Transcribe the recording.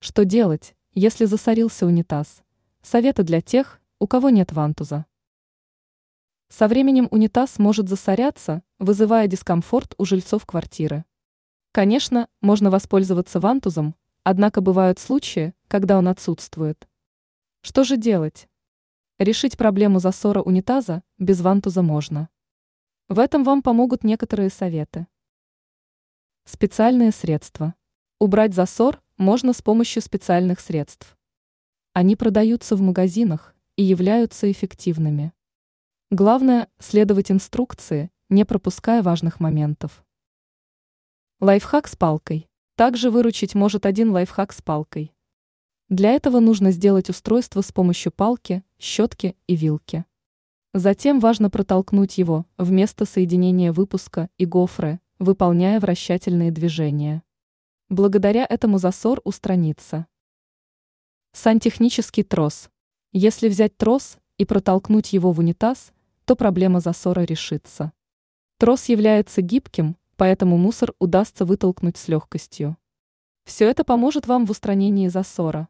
Что делать, если засорился унитаз? Советы для тех, у кого нет вантуза. Со временем унитаз может засоряться, вызывая дискомфорт у жильцов квартиры. Конечно, можно воспользоваться вантузом, однако бывают случаи, когда он отсутствует. Что же делать? Решить проблему засора унитаза без вантуза можно. В этом вам помогут некоторые советы. Специальные средства. Убрать засор можно с помощью специальных средств. Они продаются в магазинах и являются эффективными. Главное – следовать инструкции, не пропуская важных моментов. Лайфхак с палкой. Также выручить может один лайфхак с палкой. Для этого нужно сделать устройство с помощью палки, щетки и вилки. Затем важно протолкнуть его в место соединения выпуска и гофры, выполняя вращательные движения. Благодаря этому засор устранится. Сантехнический трос. Если взять трос и протолкнуть его в унитаз, то проблема засора решится. Трос является гибким, поэтому мусор удастся вытолкнуть с легкостью. Все это поможет вам в устранении засора.